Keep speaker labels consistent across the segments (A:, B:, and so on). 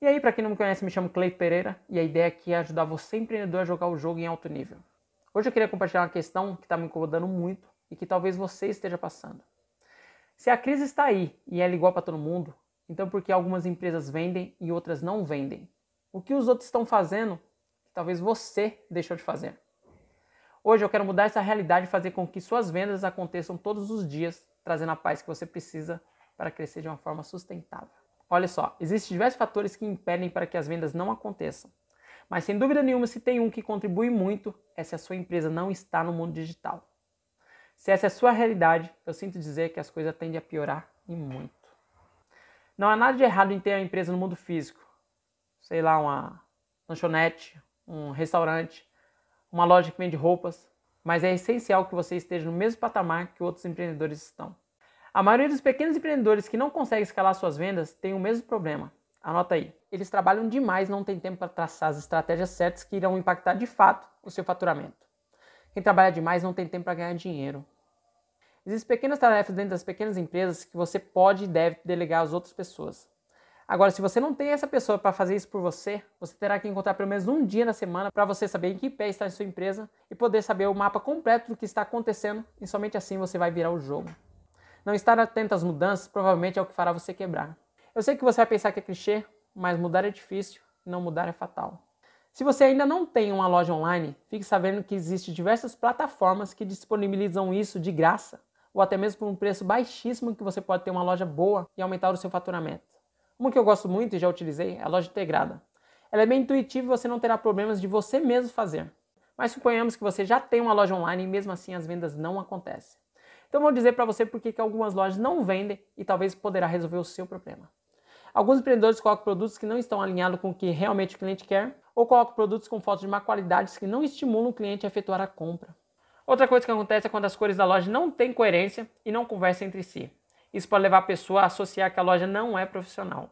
A: E aí, para quem não me conhece, me chamo Cleito Pereira e a ideia aqui é ajudar você empreendedor a jogar o jogo em alto nível. Hoje eu queria compartilhar uma questão que está me incomodando muito e que talvez você esteja passando. Se a crise está aí e ela é igual para todo mundo, então por que algumas empresas vendem e outras não vendem? O que os outros estão fazendo que talvez você deixou de fazer? Hoje eu quero mudar essa realidade e fazer com que suas vendas aconteçam todos os dias, trazendo a paz que você precisa para crescer de uma forma sustentável. Olha só, existem diversos fatores que impedem para que as vendas não aconteçam. Mas sem dúvida nenhuma, se tem um que contribui muito, é se a sua empresa não está no mundo digital. Se essa é a sua realidade, eu sinto dizer que as coisas tendem a piorar e muito. Não há nada de errado em ter a empresa no mundo físico. Sei lá, uma lanchonete, um restaurante, uma loja que vende roupas, mas é essencial que você esteja no mesmo patamar que outros empreendedores estão. A maioria dos pequenos empreendedores que não conseguem escalar suas vendas tem o mesmo problema. Anota aí. Eles trabalham demais, não tem tempo para traçar as estratégias certas que irão impactar de fato o seu faturamento. Quem trabalha demais não tem tempo para ganhar dinheiro. Existem pequenas tarefas dentro das pequenas empresas que você pode e deve delegar às outras pessoas. Agora, se você não tem essa pessoa para fazer isso por você, você terá que encontrar pelo menos um dia na semana para você saber em que pé está a sua empresa e poder saber o mapa completo do que está acontecendo e somente assim você vai virar o jogo. Não estar atento às mudanças provavelmente é o que fará você quebrar. Eu sei que você vai pensar que é clichê, mas mudar é difícil não mudar é fatal. Se você ainda não tem uma loja online, fique sabendo que existem diversas plataformas que disponibilizam isso de graça, ou até mesmo por um preço baixíssimo que você pode ter uma loja boa e aumentar o seu faturamento. Uma que eu gosto muito e já utilizei é a loja integrada. Ela é bem intuitiva e você não terá problemas de você mesmo fazer. Mas suponhamos que você já tem uma loja online e mesmo assim as vendas não acontecem. Então vou dizer para você por que algumas lojas não vendem e talvez poderá resolver o seu problema. Alguns empreendedores colocam produtos que não estão alinhados com o que realmente o cliente quer ou colocam produtos com fotos de má qualidade que não estimulam o cliente a efetuar a compra. Outra coisa que acontece é quando as cores da loja não têm coerência e não conversam entre si. Isso pode levar a pessoa a associar que a loja não é profissional.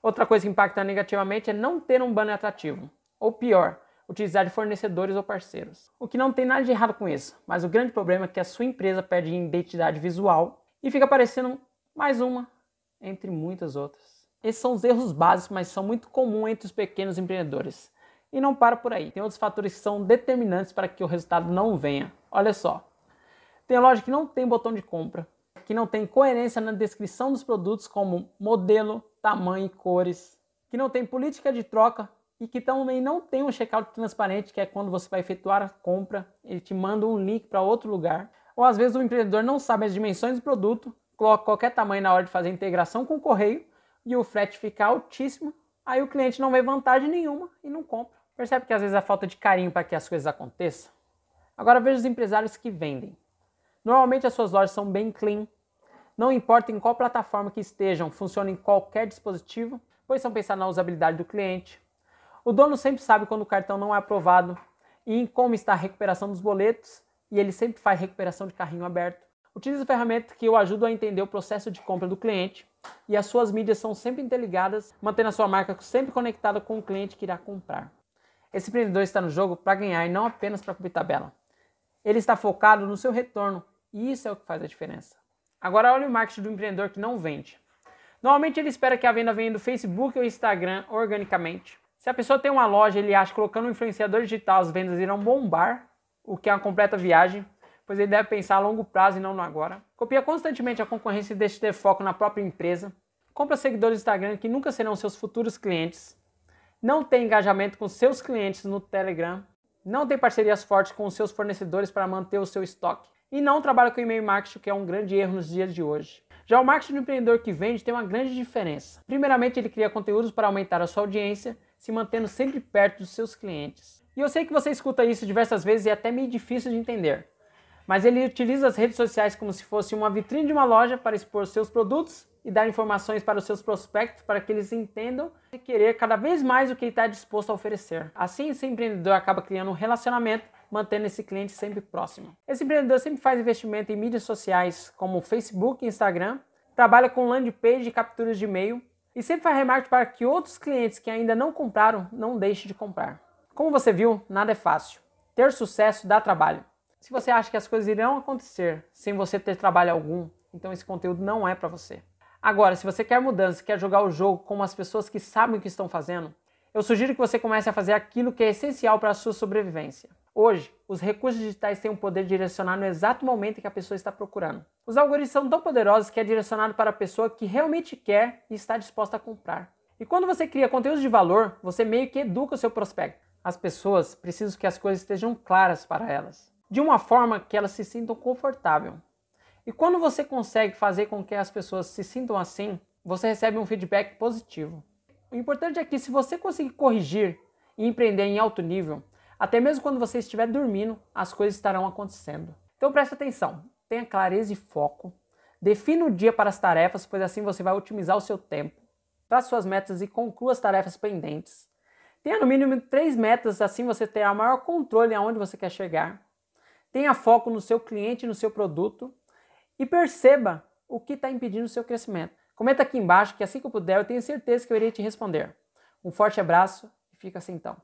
A: Outra coisa que impacta negativamente é não ter um banner atrativo. Ou pior, utilizar de fornecedores ou parceiros. O que não tem nada de errado com isso, mas o grande problema é que a sua empresa perde identidade visual e fica parecendo mais uma entre muitas outras. Esses são os erros básicos, mas são muito comuns entre os pequenos empreendedores. E não para por aí. Tem outros fatores que são determinantes para que o resultado não venha. Olha só. Tem loja que não tem botão de compra, que não tem coerência na descrição dos produtos como modelo, tamanho e cores, que não tem política de troca e que também não tem um checkout transparente, que é quando você vai efetuar a compra, ele te manda um link para outro lugar. Ou às vezes o empreendedor não sabe as dimensões do produto, coloca qualquer tamanho na hora de fazer a integração com o correio e o frete fica altíssimo, aí o cliente não vê vantagem nenhuma e não compra. Percebe que às vezes é falta de carinho para que as coisas aconteçam? Agora veja os empresários que vendem. Normalmente as suas lojas são bem clean, não importa em qual plataforma que estejam, funcionam em qualquer dispositivo, pois são pensados na usabilidade do cliente, o dono sempre sabe quando o cartão não é aprovado e em como está a recuperação dos boletos e ele sempre faz recuperação de carrinho aberto. Utiliza ferramentas que o ajudam a entender o processo de compra do cliente e as suas mídias são sempre interligadas, mantendo a sua marca sempre conectada com o cliente que irá comprar. Esse empreendedor está no jogo para ganhar e não apenas para cumprir tabela. Ele está focado no seu retorno e isso é o que faz a diferença. Agora olhe o marketing do empreendedor que não vende. Normalmente ele espera que a venda venha do Facebook ou Instagram organicamente. Se a pessoa tem uma loja, ele acha que colocando um influenciador digital as vendas irão bombar, o que é uma completa viagem, pois ele deve pensar a longo prazo e não no agora. Copia constantemente a concorrência e deixa de ter foco na própria empresa. Compra seguidores do Instagram que nunca serão seus futuros clientes. Não tem engajamento com seus clientes no Telegram. Não tem parcerias fortes com seus fornecedores para manter o seu estoque. E não trabalha com e-mail marketing, que é um grande erro nos dias de hoje. Já o marketing do empreendedor que vende tem uma grande diferença. Primeiramente, ele cria conteúdos para aumentar a sua audiência se mantendo sempre perto dos seus clientes. E eu sei que você escuta isso diversas vezes e é até meio difícil de entender. Mas ele utiliza as redes sociais como se fosse uma vitrine de uma loja para expor seus produtos e dar informações para os seus prospectos para que eles entendam e querer cada vez mais o que ele está disposto a oferecer. Assim, esse empreendedor acaba criando um relacionamento, mantendo esse cliente sempre próximo. Esse empreendedor sempre faz investimento em mídias sociais como Facebook e Instagram, trabalha com landing page e capturas de e-mail e sempre faz remarketing para que outros clientes que ainda não compraram não deixem de comprar. Como você viu, nada é fácil. Ter sucesso dá trabalho. Se você acha que as coisas irão acontecer sem você ter trabalho algum, então esse conteúdo não é para você. Agora, se você quer mudança, quer jogar o jogo com as pessoas que sabem o que estão fazendo, eu sugiro que você comece a fazer aquilo que é essencial para a sua sobrevivência. Hoje, os recursos digitais têm o poder de direcionar no exato momento que a pessoa está procurando. Os algoritmos são tão poderosos que é direcionado para a pessoa que realmente quer e está disposta a comprar. E quando você cria conteúdos de valor, você meio que educa o seu prospecto. As pessoas precisam que as coisas estejam claras para elas, de uma forma que elas se sintam confortável. E quando você consegue fazer com que as pessoas se sintam assim, você recebe um feedback positivo. O importante é que se você conseguir corrigir e empreender em alto nível, até mesmo quando você estiver dormindo, as coisas estarão acontecendo. Então preste atenção, tenha clareza e foco, defina o dia para as tarefas, pois assim você vai otimizar o seu tempo. Trace suas metas e conclua as tarefas pendentes. Tenha no mínimo três metas, assim você terá maior controle aonde você quer chegar. Tenha foco no seu cliente e no seu produto e perceba o que está impedindo o seu crescimento. Comenta aqui embaixo que assim que eu puder, eu tenho certeza que eu irei te responder. Um forte abraço e fica assim então.